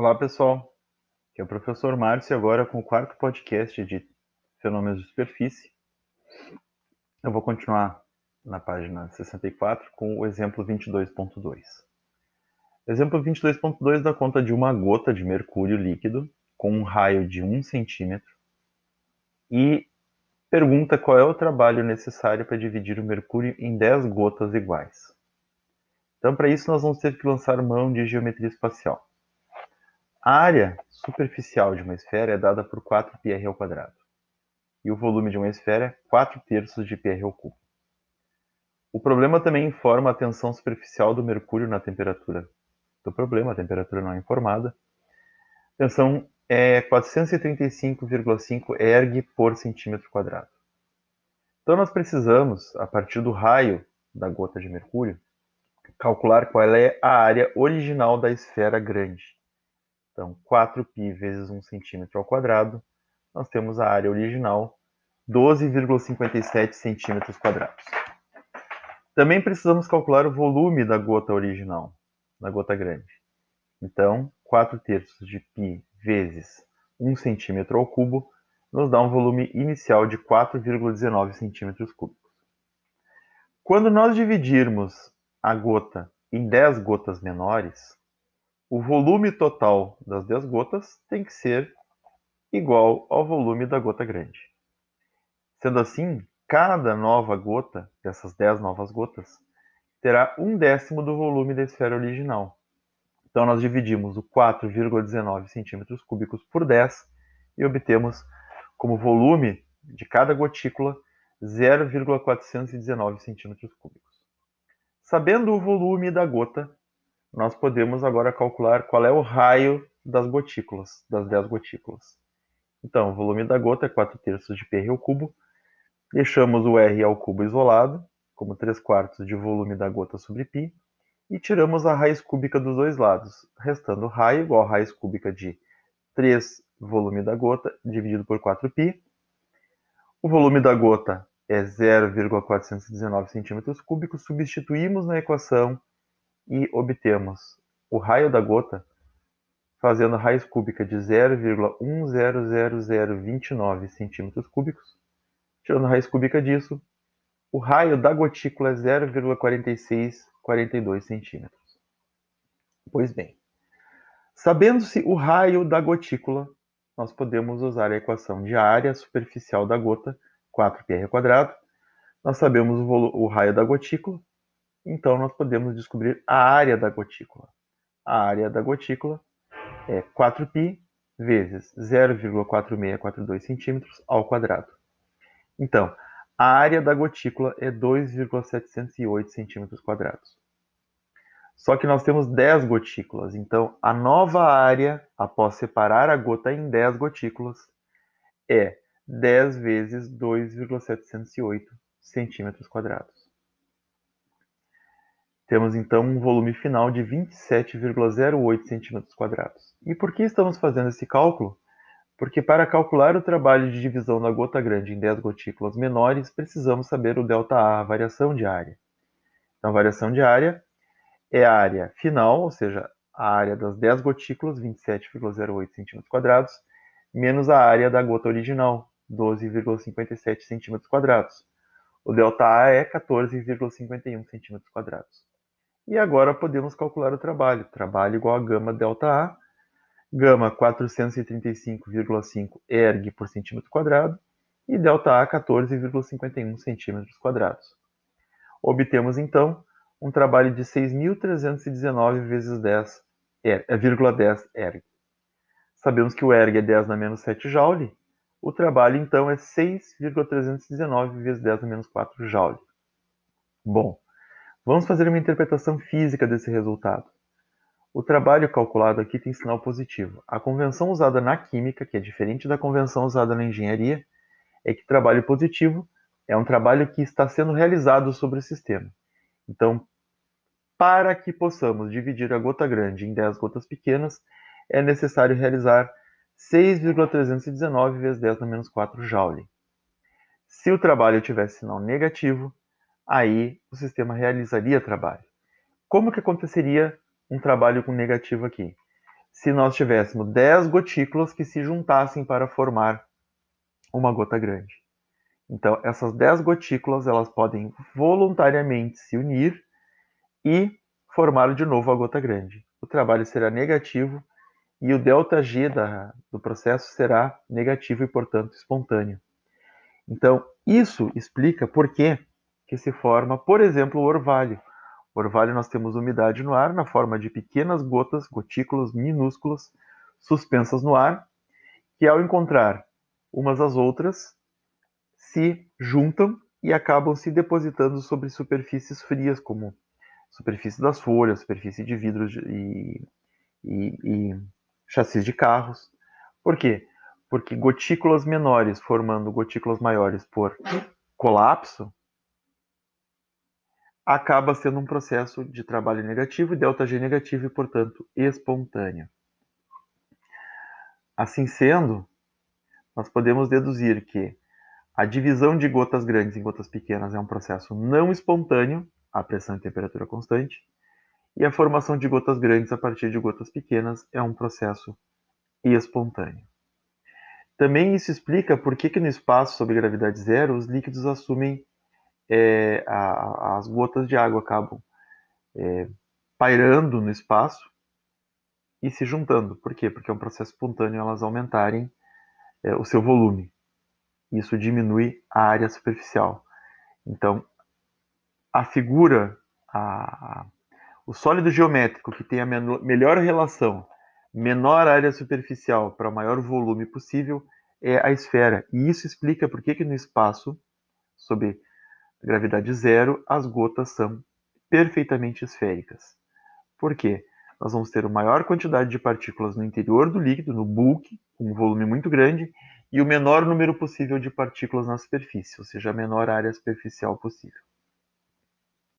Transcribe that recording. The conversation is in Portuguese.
Olá, pessoal. Aqui é o professor Márcio agora com o quarto podcast de fenômenos de superfície. Eu vou continuar na página 64 com o exemplo 22.2. Exemplo 22.2 dá conta de uma gota de mercúrio líquido com um raio de 1 centímetro e pergunta qual é o trabalho necessário para dividir o mercúrio em 10 gotas iguais. Então, para isso, nós vamos ter que lançar mão de geometria espacial. A área superficial de uma esfera é dada por 4πr ao quadrado. E o volume de uma esfera é 4 terços de πr ao cubo. O problema também informa a tensão superficial do mercúrio na temperatura do problema, a temperatura não é informada. A tensão é 435,5 erg por centímetro quadrado. Então nós precisamos, a partir do raio da gota de mercúrio, calcular qual é a área original da esfera grande. Então, 4π vezes 1 centímetro ao quadrado, nós temos a área original, 12,57 centímetros quadrados. Também precisamos calcular o volume da gota original, da gota grande. Então, 4 terços de π vezes 1 centímetro ao cubo nos dá um volume inicial de 4,19 centímetros cúbicos. Quando nós dividirmos a gota em 10 gotas menores, o volume total das 10 gotas tem que ser igual ao volume da gota grande. Sendo assim, cada nova gota, dessas 10 novas gotas, terá um décimo do volume da esfera original. Então, nós dividimos o 4,19 centímetros cúbicos por 10 e obtemos como volume de cada gotícula 0,419 centímetros cúbicos. Sabendo o volume da gota, nós podemos agora calcular qual é o raio das gotículas, das 10 gotículas. Então, o volume da gota é 4 terços de PR ao cubo. Deixamos o R ao cubo isolado, como 3 quartos de volume da gota sobre π, e tiramos a raiz cúbica dos dois lados, restando raio igual a raiz cúbica de 3 volume da gota dividido por 4π. O volume da gota é 0,419 cm3, substituímos na equação e obtemos o raio da gota fazendo raiz cúbica de 0,100029 centímetros cúbicos. Tirando a raiz cúbica disso, o raio da gotícula é 0,4642 centímetros. Pois bem, sabendo-se o raio da gotícula, nós podemos usar a equação de área superficial da gota, 4πr². Nós sabemos o, o raio da gotícula, então nós podemos descobrir a área da gotícula. A área da gotícula é 4π vezes 0,4642 centímetros ao quadrado. Então, a área da gotícula é 2,708 centímetros quadrados. Só que nós temos 10 gotículas, então a nova área, após separar a gota em 10 gotículas, é 10 vezes 2,708 centímetros quadrados. Temos então um volume final de 27,08 cm². E por que estamos fazendo esse cálculo? Porque para calcular o trabalho de divisão da gota grande em 10 gotículas menores, precisamos saber o ΔA, a variação de área. Então, a variação de área é a área final, ou seja, a área das 10 gotículas, 27,08 cm², menos a área da gota original, 12,57 cm². O ΔA é 14,51 cm². E agora podemos calcular o trabalho. Trabalho igual a gama delta A, gama 435,5 erg por centímetro quadrado e delta A 14,51 centímetros quadrados. Obtemos então um trabalho de 6.319 vezes 10, er, 10 erg. Sabemos que o erg é 10 na menos 7 joule, o trabalho então é 6,319 vezes 10 na menos 4 joule. Bom, Vamos fazer uma interpretação física desse resultado. O trabalho calculado aqui tem sinal positivo. A convenção usada na química, que é diferente da convenção usada na engenharia, é que trabalho positivo é um trabalho que está sendo realizado sobre o sistema. Então, para que possamos dividir a gota grande em 10 gotas pequenas, é necessário realizar 6,319 vezes 10 na menos 4 joule. Se o trabalho tivesse sinal negativo, aí o sistema realizaria trabalho. Como que aconteceria um trabalho com negativo aqui? se nós tivéssemos 10 gotículas que se juntassem para formar uma gota grande. Então, essas 10 gotículas elas podem voluntariamente se unir e formar de novo a gota grande. O trabalho será negativo e o ΔG da, do processo será negativo e, portanto, espontâneo. Então, isso explica por que, que se forma, por exemplo, o orvalho. O orvalho nós temos umidade no ar na forma de pequenas gotas, gotículas minúsculas, suspensas no ar, que ao encontrar umas às outras, se juntam e acabam se depositando sobre superfícies frias, como superfície das folhas, superfície de vidros e, e, e chassis de carros. Por quê? Porque gotículas menores formando gotículas maiores por colapso acaba sendo um processo de trabalho negativo e ΔG negativo e, portanto, espontâneo. Assim sendo, nós podemos deduzir que a divisão de gotas grandes em gotas pequenas é um processo não espontâneo, a pressão e temperatura constante, e a formação de gotas grandes a partir de gotas pequenas é um processo espontâneo. Também isso explica por que, que no espaço sob gravidade zero os líquidos assumem é, a, as gotas de água acabam é, pairando no espaço e se juntando. Por quê? Porque é um processo espontâneo elas aumentarem é, o seu volume. Isso diminui a área superficial. Então, a figura, a, o sólido geométrico que tem a melhor relação, menor área superficial para maior volume possível, é a esfera. E isso explica por que, que no espaço, sob gravidade zero, as gotas são perfeitamente esféricas. Por quê? Nós vamos ter uma maior quantidade de partículas no interior do líquido, no bulk, com um volume muito grande, e o menor número possível de partículas na superfície, ou seja, a menor área superficial possível.